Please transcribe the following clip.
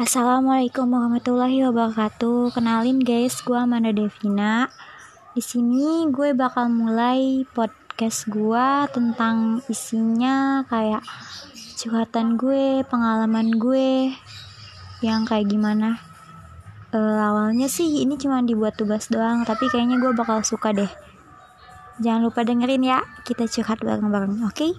Assalamualaikum warahmatullahi wabarakatuh. Kenalin guys, gue Amanda Devina. Di sini gue bakal mulai podcast gue tentang isinya kayak curhatan gue, pengalaman gue yang kayak gimana. E, awalnya sih ini cuma dibuat tugas doang, tapi kayaknya gue bakal suka deh. Jangan lupa dengerin ya, kita curhat bareng-bareng, oke? Okay?